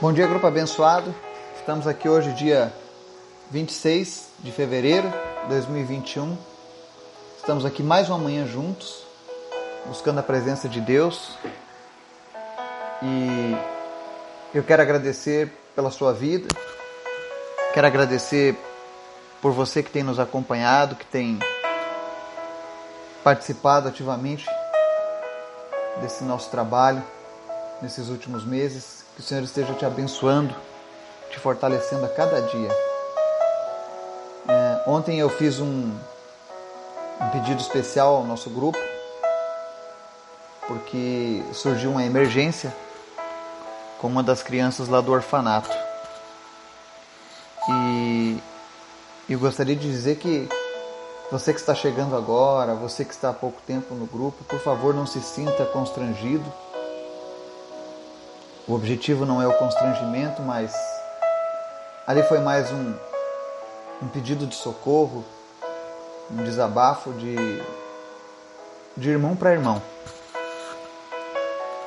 Bom dia, grupo abençoado. Estamos aqui hoje, dia 26 de fevereiro de 2021. Estamos aqui mais uma manhã juntos, buscando a presença de Deus. E eu quero agradecer pela sua vida, quero agradecer por você que tem nos acompanhado, que tem participado ativamente desse nosso trabalho nesses últimos meses. Que o Senhor esteja te abençoando, te fortalecendo a cada dia. É, ontem eu fiz um, um pedido especial ao nosso grupo, porque surgiu uma emergência com uma das crianças lá do orfanato. E eu gostaria de dizer que você que está chegando agora, você que está há pouco tempo no grupo, por favor não se sinta constrangido. O objetivo não é o constrangimento, mas ali foi mais um, um pedido de socorro, um desabafo de, de irmão para irmão.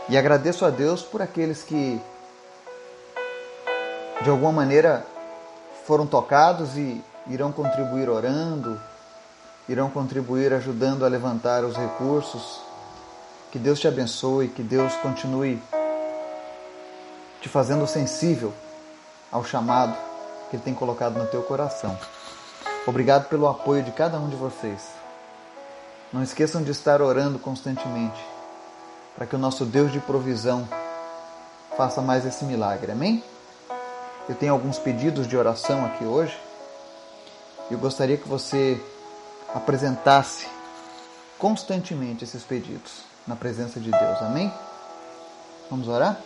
E agradeço a Deus por aqueles que, de alguma maneira, foram tocados e irão contribuir orando, irão contribuir ajudando a levantar os recursos. Que Deus te abençoe, que Deus continue te fazendo sensível ao chamado que Ele tem colocado no teu coração. Obrigado pelo apoio de cada um de vocês. Não esqueçam de estar orando constantemente para que o nosso Deus de provisão faça mais esse milagre. Amém? Eu tenho alguns pedidos de oração aqui hoje. Eu gostaria que você apresentasse constantemente esses pedidos na presença de Deus. Amém? Vamos orar?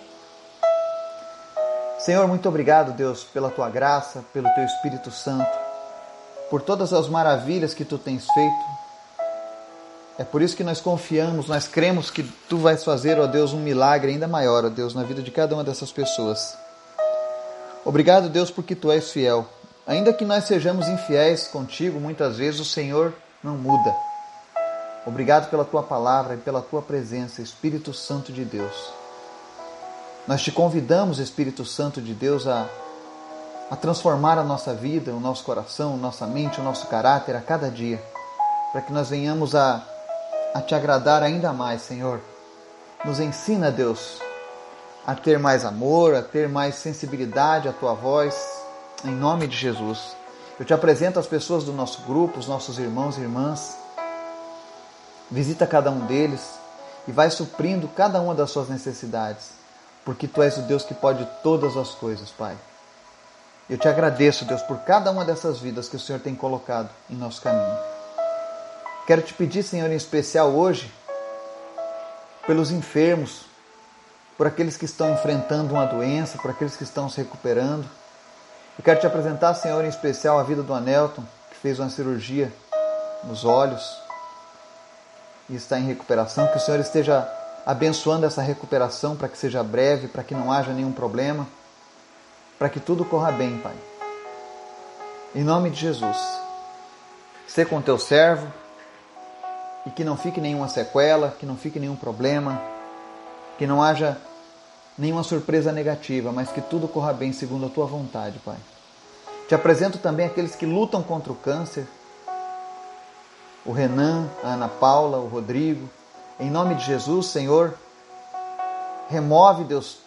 Senhor, muito obrigado, Deus, pela tua graça, pelo teu Espírito Santo, por todas as maravilhas que tu tens feito. É por isso que nós confiamos, nós cremos que tu vais fazer, ó Deus, um milagre ainda maior, ó Deus, na vida de cada uma dessas pessoas. Obrigado, Deus, porque tu és fiel. Ainda que nós sejamos infiéis contigo, muitas vezes o Senhor não muda. Obrigado pela tua palavra e pela tua presença, Espírito Santo de Deus. Nós te convidamos, Espírito Santo de Deus, a, a transformar a nossa vida, o nosso coração, nossa mente, o nosso caráter a cada dia, para que nós venhamos a, a te agradar ainda mais, Senhor. Nos ensina, Deus, a ter mais amor, a ter mais sensibilidade à tua voz, em nome de Jesus. Eu te apresento as pessoas do nosso grupo, os nossos irmãos e irmãs. Visita cada um deles e vai suprindo cada uma das suas necessidades porque tu és o Deus que pode todas as coisas, Pai. Eu te agradeço, Deus, por cada uma dessas vidas que o Senhor tem colocado em nosso caminho. Quero te pedir, Senhor, em especial hoje, pelos enfermos, por aqueles que estão enfrentando uma doença, por aqueles que estão se recuperando. Eu quero te apresentar, Senhor, em especial a vida do Anelton, que fez uma cirurgia nos olhos e está em recuperação. Que o Senhor esteja abençoando essa recuperação para que seja breve, para que não haja nenhum problema, para que tudo corra bem, Pai. Em nome de Jesus, Sê com teu servo e que não fique nenhuma sequela, que não fique nenhum problema, que não haja nenhuma surpresa negativa, mas que tudo corra bem segundo a tua vontade, Pai. Te apresento também aqueles que lutam contra o câncer, o Renan, a Ana Paula, o Rodrigo, em nome de Jesus, Senhor, remove, Deus,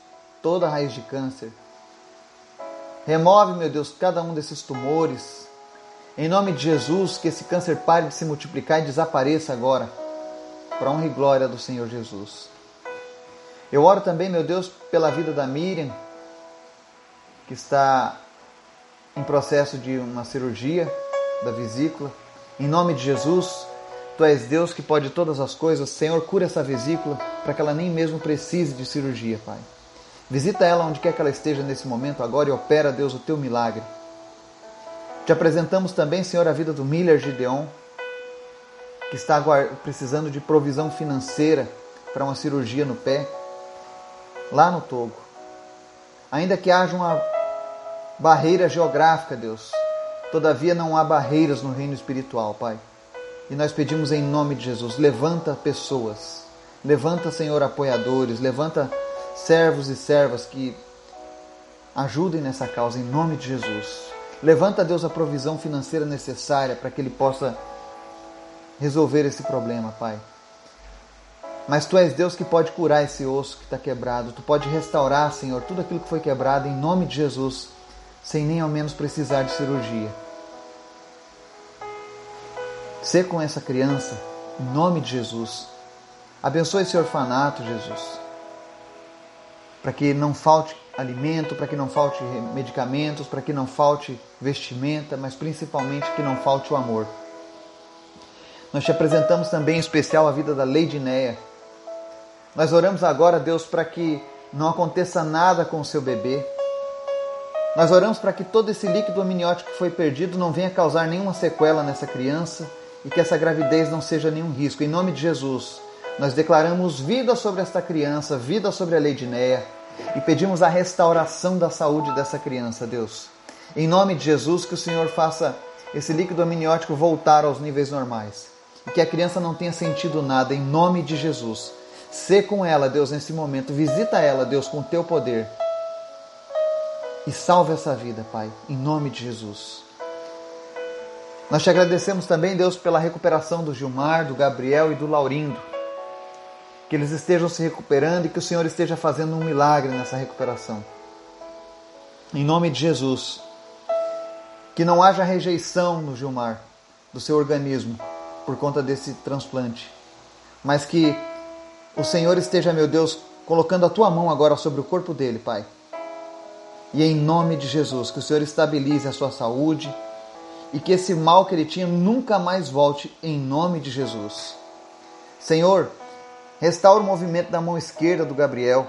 toda raiz de câncer. Remove, meu Deus, cada um desses tumores. Em nome de Jesus, que esse câncer pare de se multiplicar e desapareça agora, para honra e glória do Senhor Jesus. Eu oro também, meu Deus, pela vida da Miriam, que está em processo de uma cirurgia da vesícula. Em nome de Jesus, Tu és Deus que pode todas as coisas. Senhor, cura essa vesícula para que ela nem mesmo precise de cirurgia, Pai. Visita ela onde quer que ela esteja nesse momento agora e opera, Deus, o teu milagre. Te apresentamos também, Senhor, a vida do Miller Gideon, que está precisando de provisão financeira para uma cirurgia no pé, lá no Togo. Ainda que haja uma barreira geográfica, Deus, todavia não há barreiras no reino espiritual, Pai. E nós pedimos em nome de Jesus: levanta pessoas, levanta, Senhor, apoiadores, levanta servos e servas que Ajudem nessa causa em nome de Jesus. Levanta, Deus, a provisão financeira necessária para que ele possa resolver esse problema, Pai. Mas tu és Deus que pode curar esse osso que está quebrado. Tu pode restaurar, Senhor, tudo aquilo que foi quebrado em nome de Jesus, sem nem ao menos precisar de cirurgia. Ser com essa criança, em nome de Jesus. Abençoe esse orfanato, Jesus. Para que não falte alimento, para que não falte medicamentos, para que não falte vestimenta, mas principalmente que não falte o amor. Nós te apresentamos também em especial a vida da Lady Neia. Nós oramos agora, Deus, para que não aconteça nada com o seu bebê. Nós oramos para que todo esse líquido amniótico que foi perdido não venha causar nenhuma sequela nessa criança e que essa gravidez não seja nenhum risco. Em nome de Jesus, nós declaramos vida sobre esta criança, vida sobre a Lady Neia e pedimos a restauração da saúde dessa criança, Deus. Em nome de Jesus, que o Senhor faça esse líquido amniótico voltar aos níveis normais e que a criança não tenha sentido nada, em nome de Jesus. Sê com ela, Deus, nesse momento. Visita ela, Deus, com o teu poder. E salve essa vida, Pai, em nome de Jesus. Nós te agradecemos também, Deus, pela recuperação do Gilmar, do Gabriel e do Laurindo que eles estejam se recuperando e que o Senhor esteja fazendo um milagre nessa recuperação. Em nome de Jesus. Que não haja rejeição no Gilmar, do seu organismo, por conta desse transplante. Mas que o Senhor esteja, meu Deus, colocando a tua mão agora sobre o corpo dele, Pai. E em nome de Jesus, que o Senhor estabilize a sua saúde e que esse mal que ele tinha nunca mais volte, em nome de Jesus. Senhor, Restaura o movimento da mão esquerda do Gabriel.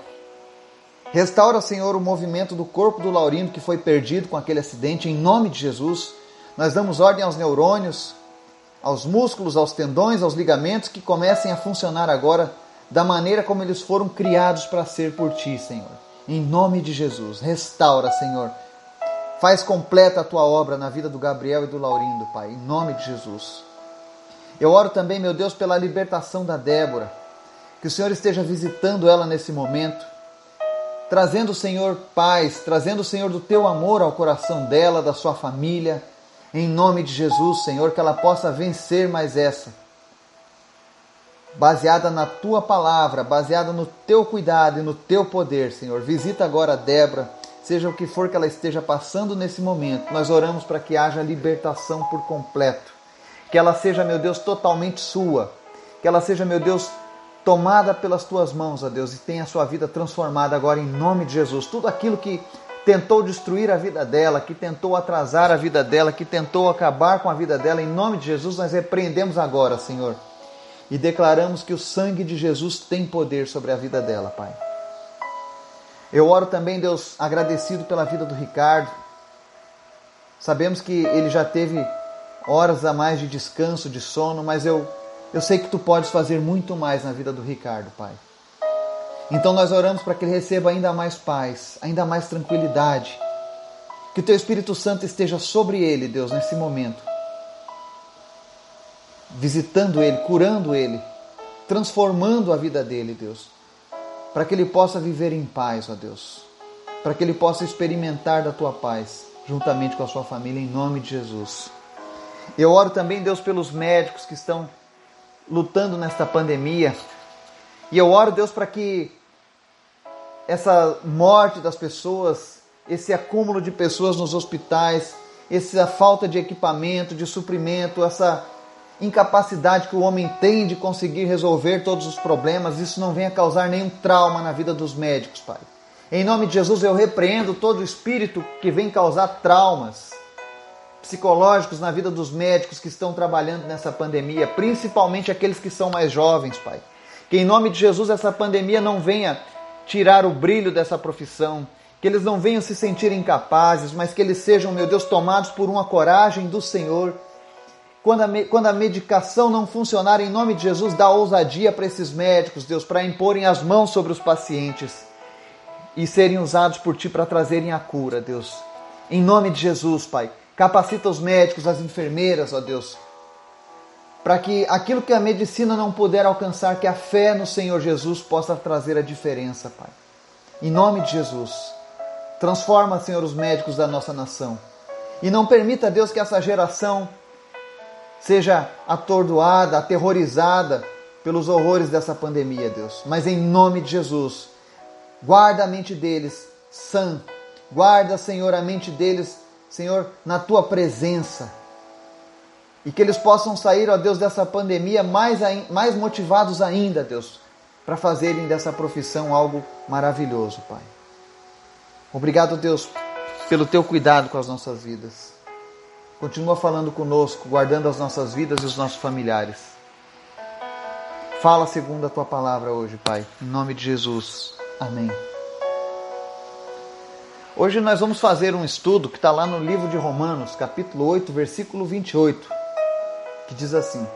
Restaura, Senhor, o movimento do corpo do Laurindo que foi perdido com aquele acidente, em nome de Jesus. Nós damos ordem aos neurônios, aos músculos, aos tendões, aos ligamentos que comecem a funcionar agora da maneira como eles foram criados para ser por Ti, Senhor. Em nome de Jesus, restaura, Senhor. Faz completa a Tua obra na vida do Gabriel e do Laurindo, Pai, em nome de Jesus. Eu oro também, meu Deus, pela libertação da Débora. Que o Senhor esteja visitando ela nesse momento, trazendo, Senhor, paz, trazendo, Senhor, do teu amor ao coração dela, da sua família. Em nome de Jesus, Senhor, que ela possa vencer mais essa. Baseada na tua palavra, baseada no teu cuidado e no teu poder, Senhor. Visita agora a Débora, seja o que for que ela esteja passando nesse momento. Nós oramos para que haja libertação por completo. Que ela seja, meu Deus, totalmente sua. Que ela seja, meu Deus, tomada pelas tuas mãos, ó Deus, e tenha a sua vida transformada agora em nome de Jesus. Tudo aquilo que tentou destruir a vida dela, que tentou atrasar a vida dela, que tentou acabar com a vida dela, em nome de Jesus, nós repreendemos agora, Senhor, e declaramos que o sangue de Jesus tem poder sobre a vida dela, Pai. Eu oro também, Deus, agradecido pela vida do Ricardo. Sabemos que ele já teve horas a mais de descanso, de sono, mas eu eu sei que tu podes fazer muito mais na vida do Ricardo, Pai. Então nós oramos para que ele receba ainda mais paz, ainda mais tranquilidade. Que o teu Espírito Santo esteja sobre ele, Deus, nesse momento. Visitando ele, curando ele, transformando a vida dele, Deus. Para que ele possa viver em paz, ó Deus. Para que ele possa experimentar da tua paz, juntamente com a sua família, em nome de Jesus. Eu oro também, Deus, pelos médicos que estão lutando nesta pandemia. E eu oro, Deus, para que essa morte das pessoas, esse acúmulo de pessoas nos hospitais, essa falta de equipamento, de suprimento, essa incapacidade que o homem tem de conseguir resolver todos os problemas, isso não venha causar nenhum trauma na vida dos médicos, Pai. Em nome de Jesus, eu repreendo todo espírito que vem causar traumas psicológicos na vida dos médicos que estão trabalhando nessa pandemia, principalmente aqueles que são mais jovens, Pai. Que em nome de Jesus essa pandemia não venha tirar o brilho dessa profissão, que eles não venham se sentir incapazes, mas que eles sejam, meu Deus, tomados por uma coragem do Senhor. Quando a, quando a medicação não funcionar, em nome de Jesus, dá ousadia para esses médicos, Deus, para imporem as mãos sobre os pacientes e serem usados por Ti para trazerem a cura, Deus. Em nome de Jesus, Pai. Capacita os médicos, as enfermeiras, ó Deus, para que aquilo que a medicina não puder alcançar, que a fé no Senhor Jesus possa trazer a diferença, Pai. Em nome de Jesus. Transforma, Senhor, os médicos da nossa nação. E não permita, Deus, que essa geração seja atordoada, aterrorizada pelos horrores dessa pandemia, Deus. Mas em nome de Jesus, guarda a mente deles sã. Guarda, Senhor, a mente deles, Senhor, na tua presença. E que eles possam sair, ó Deus, dessa pandemia mais, mais motivados ainda, Deus, para fazerem dessa profissão algo maravilhoso, Pai. Obrigado, Deus, pelo teu cuidado com as nossas vidas. Continua falando conosco, guardando as nossas vidas e os nossos familiares. Fala segundo a tua palavra hoje, Pai. Em nome de Jesus. Amém. Hoje nós vamos fazer um estudo que está lá no livro de Romanos, capítulo 8, versículo 28, que diz assim: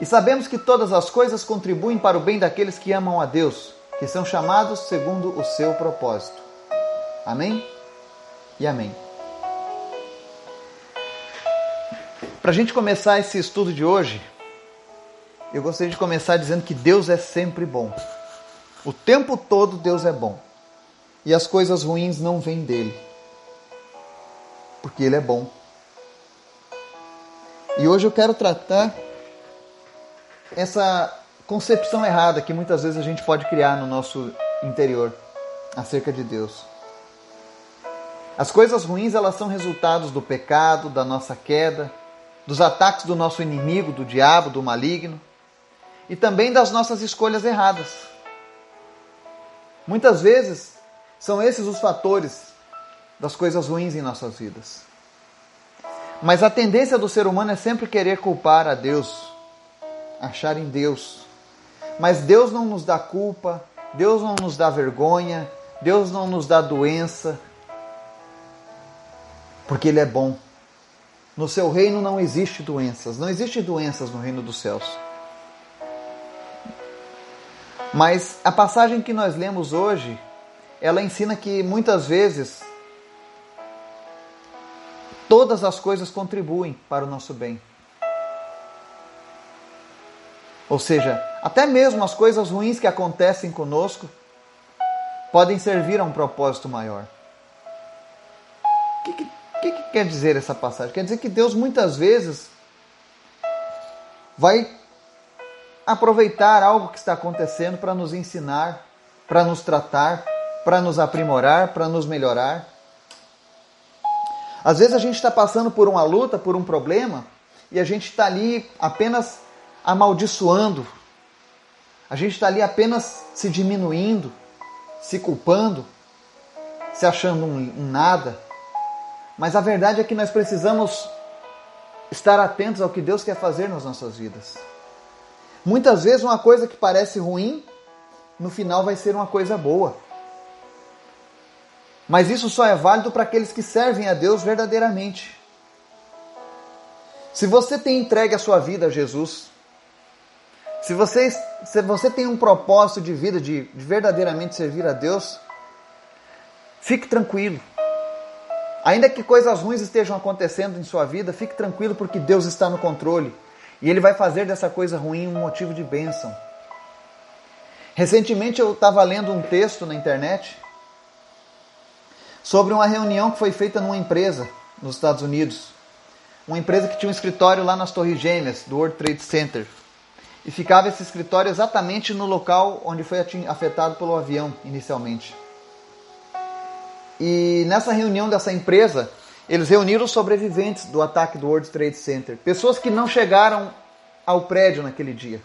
E sabemos que todas as coisas contribuem para o bem daqueles que amam a Deus, que são chamados segundo o seu propósito. Amém? E amém. Para a gente começar esse estudo de hoje, eu gostaria de começar dizendo que Deus é sempre bom. O tempo todo Deus é bom. E as coisas ruins não vêm dele. Porque ele é bom. E hoje eu quero tratar essa concepção errada que muitas vezes a gente pode criar no nosso interior acerca de Deus. As coisas ruins elas são resultados do pecado, da nossa queda, dos ataques do nosso inimigo, do diabo, do maligno, e também das nossas escolhas erradas. Muitas vezes são esses os fatores das coisas ruins em nossas vidas. Mas a tendência do ser humano é sempre querer culpar a Deus, achar em Deus. Mas Deus não nos dá culpa, Deus não nos dá vergonha, Deus não nos dá doença, porque Ele é bom. No seu reino não existe doenças, não existe doenças no reino dos céus. Mas a passagem que nós lemos hoje, ela ensina que muitas vezes todas as coisas contribuem para o nosso bem. Ou seja, até mesmo as coisas ruins que acontecem conosco podem servir a um propósito maior. O que, que o que, que quer dizer essa passagem? Quer dizer que Deus muitas vezes vai aproveitar algo que está acontecendo para nos ensinar, para nos tratar, para nos aprimorar, para nos melhorar. Às vezes a gente está passando por uma luta, por um problema, e a gente está ali apenas amaldiçoando, a gente está ali apenas se diminuindo, se culpando, se achando um, nada. Mas a verdade é que nós precisamos estar atentos ao que Deus quer fazer nas nossas vidas. Muitas vezes uma coisa que parece ruim, no final vai ser uma coisa boa. Mas isso só é válido para aqueles que servem a Deus verdadeiramente. Se você tem entregue a sua vida a Jesus, se você, se você tem um propósito de vida de, de verdadeiramente servir a Deus, fique tranquilo. Ainda que coisas ruins estejam acontecendo em sua vida, fique tranquilo porque Deus está no controle e Ele vai fazer dessa coisa ruim um motivo de bênção. Recentemente eu estava lendo um texto na internet sobre uma reunião que foi feita numa empresa nos Estados Unidos. Uma empresa que tinha um escritório lá nas Torres Gêmeas do World Trade Center. E ficava esse escritório exatamente no local onde foi afetado pelo avião inicialmente. E nessa reunião dessa empresa, eles reuniram os sobreviventes do ataque do World Trade Center, pessoas que não chegaram ao prédio naquele dia.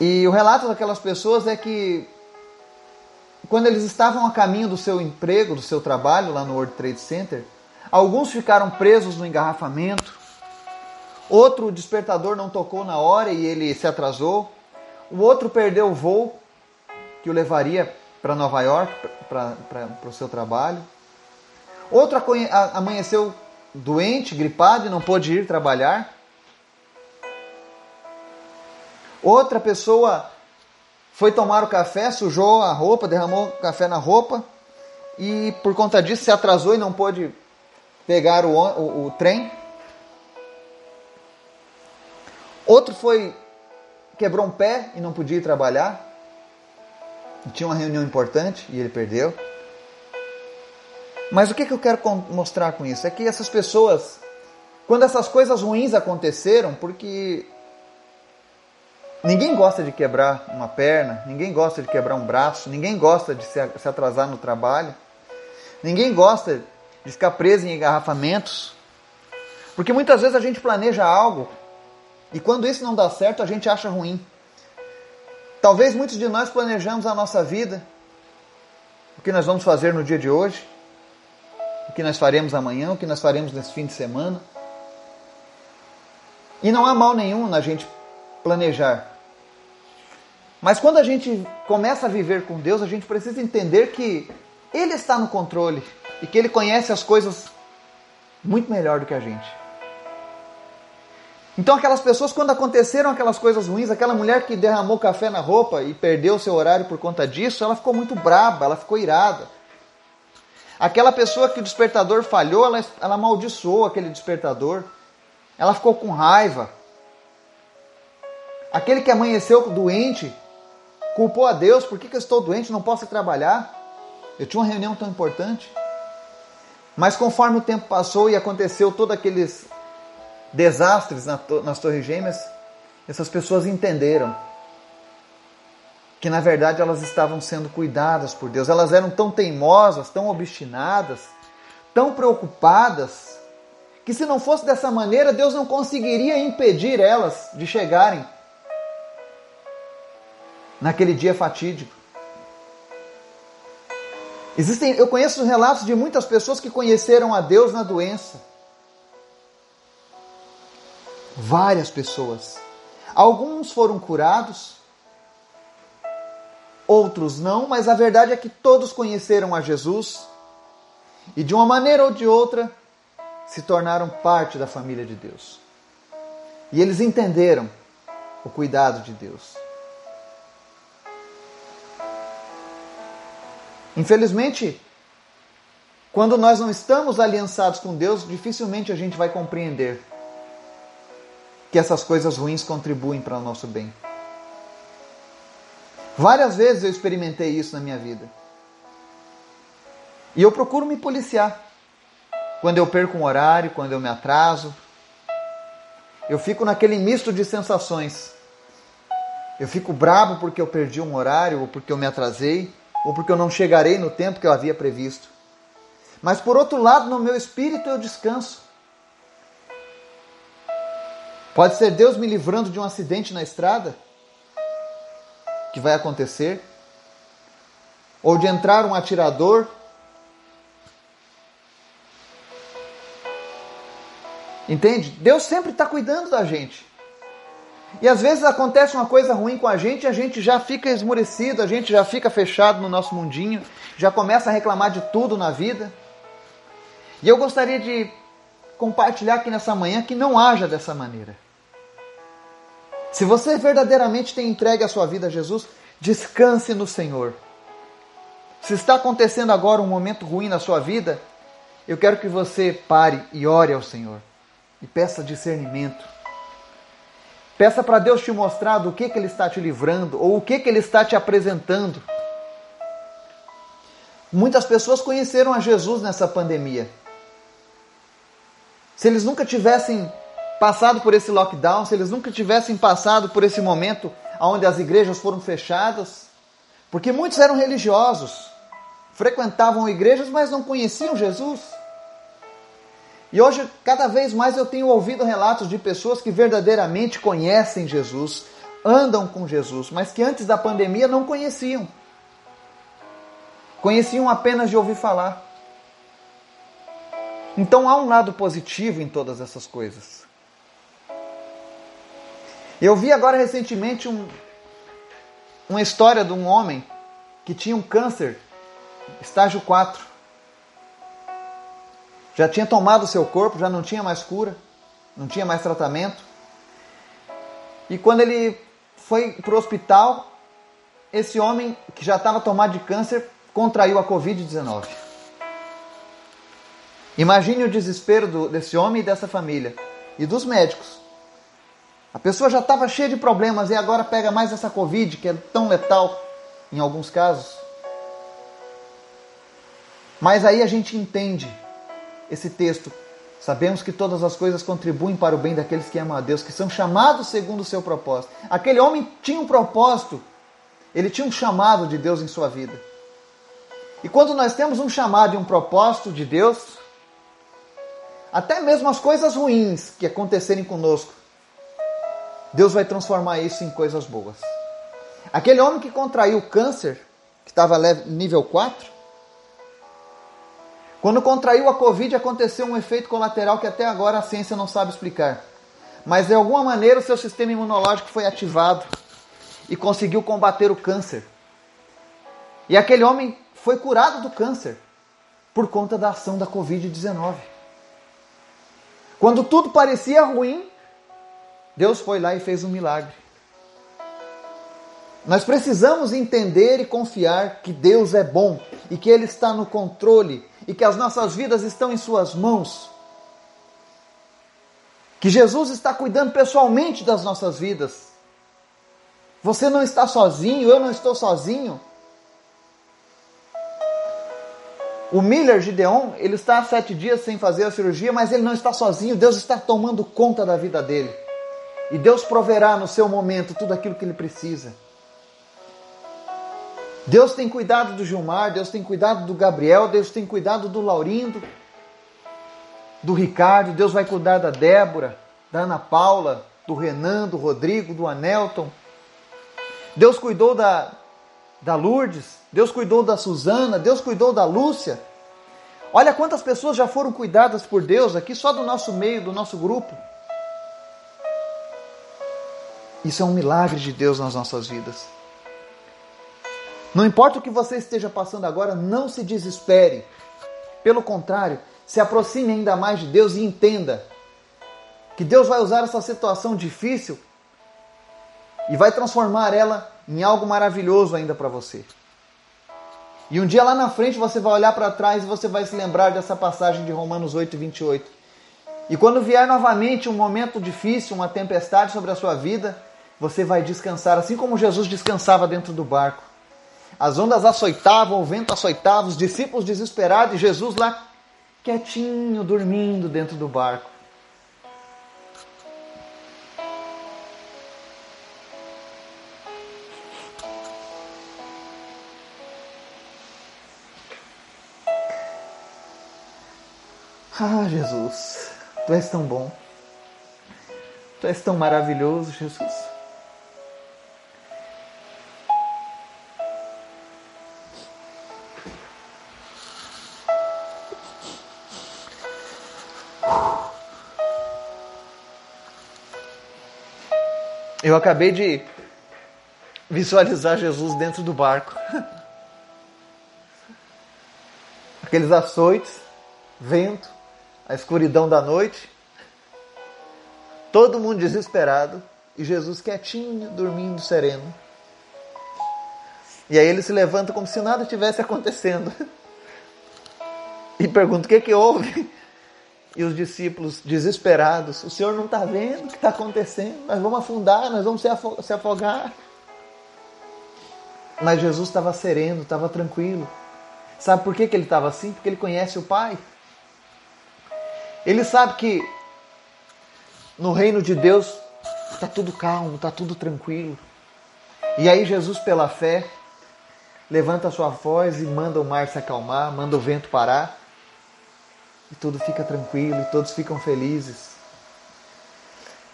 E o relato daquelas pessoas é que quando eles estavam a caminho do seu emprego, do seu trabalho lá no World Trade Center, alguns ficaram presos no engarrafamento, outro o despertador não tocou na hora e ele se atrasou, o outro perdeu o voo que o levaria para Nova York para o seu trabalho. Outro amanheceu doente, gripado e não pôde ir trabalhar. Outra pessoa foi tomar o café, sujou a roupa, derramou café na roupa e por conta disso se atrasou e não pôde pegar o, o, o trem. Outro foi quebrou um pé e não podia ir trabalhar. Tinha uma reunião importante e ele perdeu. Mas o que, que eu quero mostrar com isso? É que essas pessoas, quando essas coisas ruins aconteceram, porque ninguém gosta de quebrar uma perna, ninguém gosta de quebrar um braço, ninguém gosta de se atrasar no trabalho, ninguém gosta de ficar preso em engarrafamentos, porque muitas vezes a gente planeja algo e quando isso não dá certo a gente acha ruim. Talvez muitos de nós planejamos a nossa vida, o que nós vamos fazer no dia de hoje, o que nós faremos amanhã, o que nós faremos nesse fim de semana. E não há mal nenhum na gente planejar. Mas quando a gente começa a viver com Deus, a gente precisa entender que Ele está no controle e que Ele conhece as coisas muito melhor do que a gente. Então, aquelas pessoas, quando aconteceram aquelas coisas ruins, aquela mulher que derramou café na roupa e perdeu seu horário por conta disso, ela ficou muito braba, ela ficou irada. Aquela pessoa que o despertador falhou, ela, ela amaldiçoou aquele despertador. Ela ficou com raiva. Aquele que amanheceu doente, culpou a Deus, por que, que eu estou doente, não posso trabalhar? Eu tinha uma reunião tão importante. Mas conforme o tempo passou e aconteceu todos aqueles desastres nas Torres Gêmeas, essas pessoas entenderam que na verdade elas estavam sendo cuidadas por Deus. Elas eram tão teimosas, tão obstinadas, tão preocupadas, que se não fosse dessa maneira, Deus não conseguiria impedir elas de chegarem naquele dia fatídico. Existem, eu conheço relatos de muitas pessoas que conheceram a Deus na doença várias pessoas. Alguns foram curados, outros não, mas a verdade é que todos conheceram a Jesus e de uma maneira ou de outra se tornaram parte da família de Deus. E eles entenderam o cuidado de Deus. Infelizmente, quando nós não estamos aliançados com Deus, dificilmente a gente vai compreender que essas coisas ruins contribuem para o nosso bem. Várias vezes eu experimentei isso na minha vida. E eu procuro me policiar. Quando eu perco um horário, quando eu me atraso, eu fico naquele misto de sensações. Eu fico bravo porque eu perdi um horário, ou porque eu me atrasei, ou porque eu não chegarei no tempo que eu havia previsto. Mas por outro lado, no meu espírito eu descanso. Pode ser Deus me livrando de um acidente na estrada que vai acontecer, ou de entrar um atirador. Entende? Deus sempre está cuidando da gente. E às vezes acontece uma coisa ruim com a gente a gente já fica esmorecido, a gente já fica fechado no nosso mundinho, já começa a reclamar de tudo na vida. E eu gostaria de compartilhar aqui nessa manhã que não haja dessa maneira. Se você verdadeiramente tem entregue a sua vida a Jesus, descanse no Senhor. Se está acontecendo agora um momento ruim na sua vida, eu quero que você pare e ore ao Senhor e peça discernimento. Peça para Deus te mostrar do que, que Ele está te livrando ou o que, que Ele está te apresentando. Muitas pessoas conheceram a Jesus nessa pandemia. Se eles nunca tivessem passado por esse lockdown, se eles nunca tivessem passado por esse momento onde as igrejas foram fechadas, porque muitos eram religiosos, frequentavam igrejas, mas não conheciam Jesus. E hoje, cada vez mais, eu tenho ouvido relatos de pessoas que verdadeiramente conhecem Jesus, andam com Jesus, mas que antes da pandemia não conheciam. Conheciam apenas de ouvir falar. Então há um lado positivo em todas essas coisas. Eu vi agora recentemente um, uma história de um homem que tinha um câncer, estágio 4. Já tinha tomado seu corpo, já não tinha mais cura, não tinha mais tratamento. E quando ele foi para o hospital, esse homem que já estava tomado de câncer contraiu a Covid-19. Imagine o desespero do, desse homem e dessa família e dos médicos a pessoa já estava cheia de problemas e agora pega mais essa Covid que é tão letal. em alguns casos. Mas aí a gente entende esse texto. Sabemos que todas as coisas contribuem para o bem daqueles que amam a Deus, que são chamados segundo o seu propósito. Aquele homem tinha um propósito, ele tinha um chamado de Deus em sua vida. E quando nós temos um chamado e um propósito de Deus, até mesmo as coisas ruins que acontecerem conosco, Deus vai transformar isso em coisas boas. Aquele homem que contraiu câncer, que estava nível 4, quando contraiu a Covid, aconteceu um efeito colateral que até agora a ciência não sabe explicar. Mas de alguma maneira o seu sistema imunológico foi ativado e conseguiu combater o câncer. E aquele homem foi curado do câncer por conta da ação da Covid-19. Quando tudo parecia ruim, Deus foi lá e fez um milagre. Nós precisamos entender e confiar que Deus é bom e que Ele está no controle e que as nossas vidas estão em Suas mãos. Que Jesus está cuidando pessoalmente das nossas vidas. Você não está sozinho, eu não estou sozinho. O Miller Gideon, ele está há sete dias sem fazer a cirurgia, mas ele não está sozinho. Deus está tomando conta da vida dele. E Deus proverá no seu momento tudo aquilo que ele precisa. Deus tem cuidado do Gilmar, Deus tem cuidado do Gabriel, Deus tem cuidado do Laurindo, do Ricardo, Deus vai cuidar da Débora, da Ana Paula, do Renan, do Rodrigo, do Anelton. Deus cuidou da, da Lourdes, Deus cuidou da Suzana, Deus cuidou da Lúcia. Olha quantas pessoas já foram cuidadas por Deus aqui, só do nosso meio, do nosso grupo. Isso é um milagre de Deus nas nossas vidas. Não importa o que você esteja passando agora, não se desespere. Pelo contrário, se aproxime ainda mais de Deus e entenda que Deus vai usar essa situação difícil e vai transformar ela em algo maravilhoso ainda para você. E um dia lá na frente você vai olhar para trás e você vai se lembrar dessa passagem de Romanos 8, 28. E quando vier novamente um momento difícil, uma tempestade sobre a sua vida, você vai descansar, assim como Jesus descansava dentro do barco. As ondas açoitavam, o vento açoitava, os discípulos desesperados e Jesus lá quietinho, dormindo dentro do barco. Ah, Jesus, Tu és tão bom. Tu és tão maravilhoso, Jesus. Eu acabei de visualizar Jesus dentro do barco. Aqueles açoites, vento, a escuridão da noite. Todo mundo desesperado e Jesus quietinho, dormindo sereno. E aí ele se levanta como se nada tivesse acontecendo. E pergunta: o que, que houve? E os discípulos desesperados: O Senhor não está vendo o que está acontecendo? Nós vamos afundar, nós vamos se afogar. Mas Jesus estava sereno, estava tranquilo. Sabe por que, que ele estava assim? Porque ele conhece o Pai. Ele sabe que no reino de Deus está tudo calmo, está tudo tranquilo. E aí Jesus, pela fé, levanta a sua voz e manda o mar se acalmar, manda o vento parar e tudo fica tranquilo e todos ficam felizes.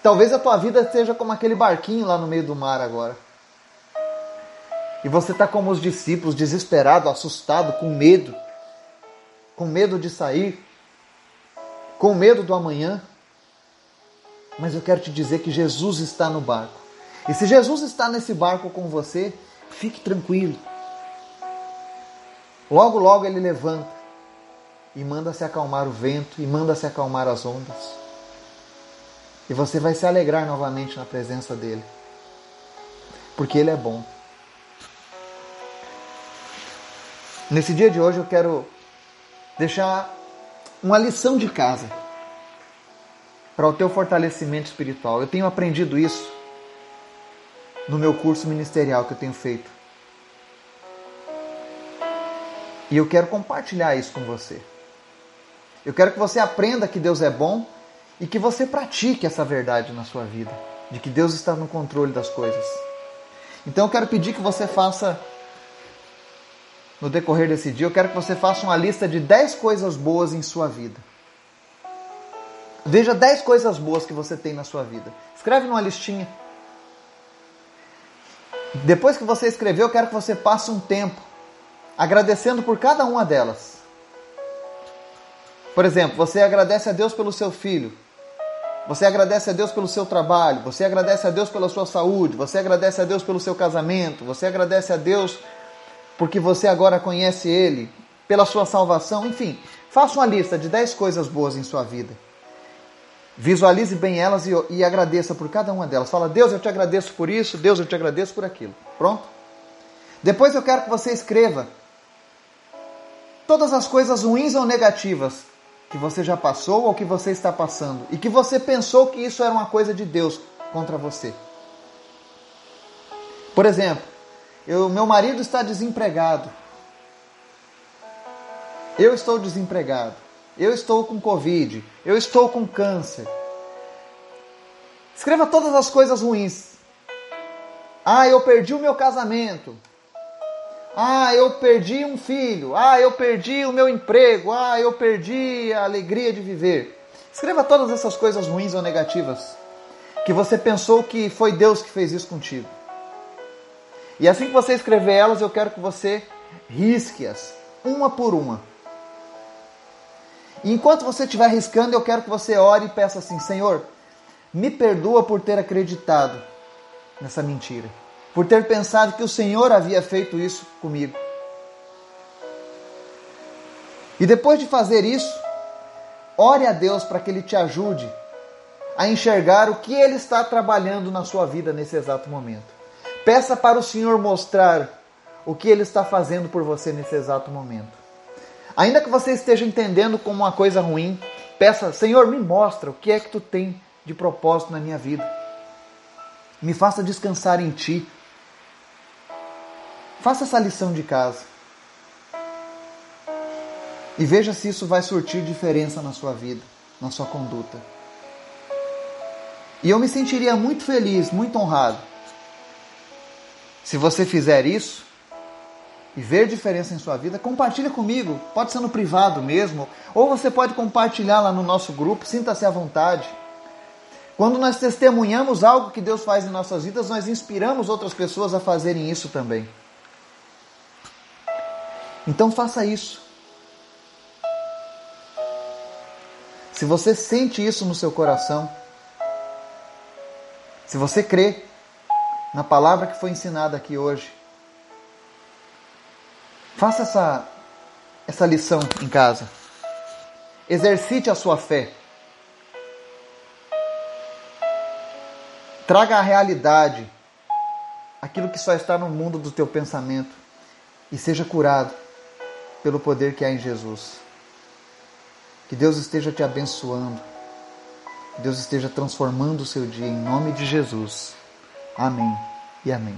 Talvez a tua vida seja como aquele barquinho lá no meio do mar agora. E você está como os discípulos, desesperado, assustado, com medo, com medo de sair, com medo do amanhã. Mas eu quero te dizer que Jesus está no barco. E se Jesus está nesse barco com você, fique tranquilo. Logo, logo ele levanta e manda se acalmar o vento e manda se acalmar as ondas. E você vai se alegrar novamente na presença dele, porque ele é bom. Nesse dia de hoje eu quero deixar uma lição de casa para o teu fortalecimento espiritual. Eu tenho aprendido isso no meu curso ministerial que eu tenho feito. E eu quero compartilhar isso com você. Eu quero que você aprenda que Deus é bom e que você pratique essa verdade na sua vida, de que Deus está no controle das coisas. Então eu quero pedir que você faça no decorrer desse dia, eu quero que você faça uma lista de 10 coisas boas em sua vida. Veja 10 coisas boas que você tem na sua vida. Escreve numa listinha. Depois que você escreveu, eu quero que você passe um tempo agradecendo por cada uma delas. Por exemplo, você agradece a Deus pelo seu filho. Você agradece a Deus pelo seu trabalho, você agradece a Deus pela sua saúde, você agradece a Deus pelo seu casamento, você agradece a Deus porque você agora conhece Ele, pela sua salvação, enfim. Faça uma lista de 10 coisas boas em sua vida. Visualize bem elas e, e, agradeça por cada uma delas. Fala, Deus, eu te agradeço por isso, Deus, eu te agradeço por aquilo. Pronto? Depois eu quero que você escreva todas as coisas ruins ou negativas que você já passou ou que você está passando e que você pensou que isso era uma coisa de Deus contra você. Por exemplo, eu, meu marido está desempregado. Eu estou desempregado. Eu estou com Covid. Eu estou com câncer. Escreva todas as coisas ruins. Ah, eu perdi o meu casamento. Ah, eu perdi um filho. Ah, eu perdi o meu emprego. Ah, eu perdi a alegria de viver. Escreva todas essas coisas ruins ou negativas que você pensou que foi Deus que fez isso contigo. E assim que você escrever elas, eu quero que você risque-as, uma por uma. E enquanto você estiver riscando, eu quero que você ore e peça assim: Senhor, me perdoa por ter acreditado nessa mentira, por ter pensado que o Senhor havia feito isso comigo. E depois de fazer isso, ore a Deus para que Ele te ajude a enxergar o que Ele está trabalhando na sua vida nesse exato momento. Peça para o Senhor mostrar o que Ele está fazendo por você nesse exato momento. Ainda que você esteja entendendo como uma coisa ruim, peça, Senhor, me mostra o que é que tu tem de propósito na minha vida. Me faça descansar em Ti. Faça essa lição de casa. E veja se isso vai surtir diferença na sua vida, na sua conduta. E eu me sentiria muito feliz, muito honrado, se você fizer isso e ver diferença em sua vida, compartilhe comigo. Pode ser no privado mesmo, ou você pode compartilhar lá no nosso grupo. Sinta-se à vontade. Quando nós testemunhamos algo que Deus faz em nossas vidas, nós inspiramos outras pessoas a fazerem isso também. Então faça isso. Se você sente isso no seu coração, se você crê na palavra que foi ensinada aqui hoje. Faça essa, essa lição em casa. Exercite a sua fé. Traga à realidade aquilo que só está no mundo do teu pensamento e seja curado pelo poder que há em Jesus. Que Deus esteja te abençoando. Que Deus esteja transformando o seu dia em nome de Jesus. Amém e amém.